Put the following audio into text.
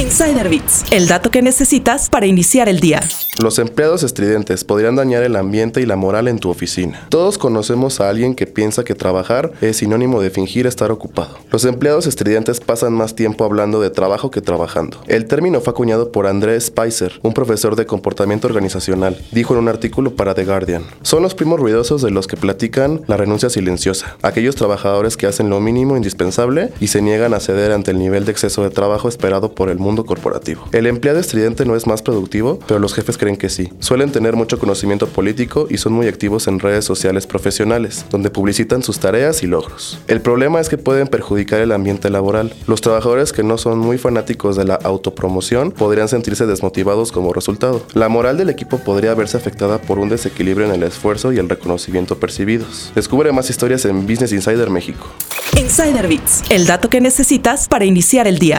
Insider Bits, el dato que necesitas para iniciar el día. Los empleados estridentes podrían dañar el ambiente y la moral en tu oficina. Todos conocemos a alguien que piensa que trabajar es sinónimo de fingir estar ocupado. Los empleados estridentes pasan más tiempo hablando de trabajo que trabajando. El término fue acuñado por Andrés Spicer, un profesor de comportamiento organizacional. Dijo en un artículo para The Guardian. Son los primos ruidosos de los que platican la renuncia silenciosa. Aquellos trabajadores que hacen lo mínimo indispensable y se niegan a ceder ante el nivel de exceso de trabajo esperado por el mundo corporativo. El empleado estridente no es más productivo, pero los jefes creen que sí. Suelen tener mucho conocimiento político y son muy activos en redes sociales profesionales, donde publicitan sus tareas y logros. El problema es que pueden perjudicar el ambiente laboral. Los trabajadores que no son muy fanáticos de la autopromoción podrían sentirse desmotivados como resultado. La moral del equipo podría verse afectada por un desequilibrio en el esfuerzo y el reconocimiento percibidos. Descubre más historias en Business Insider México. Insider el dato que necesitas para iniciar el día.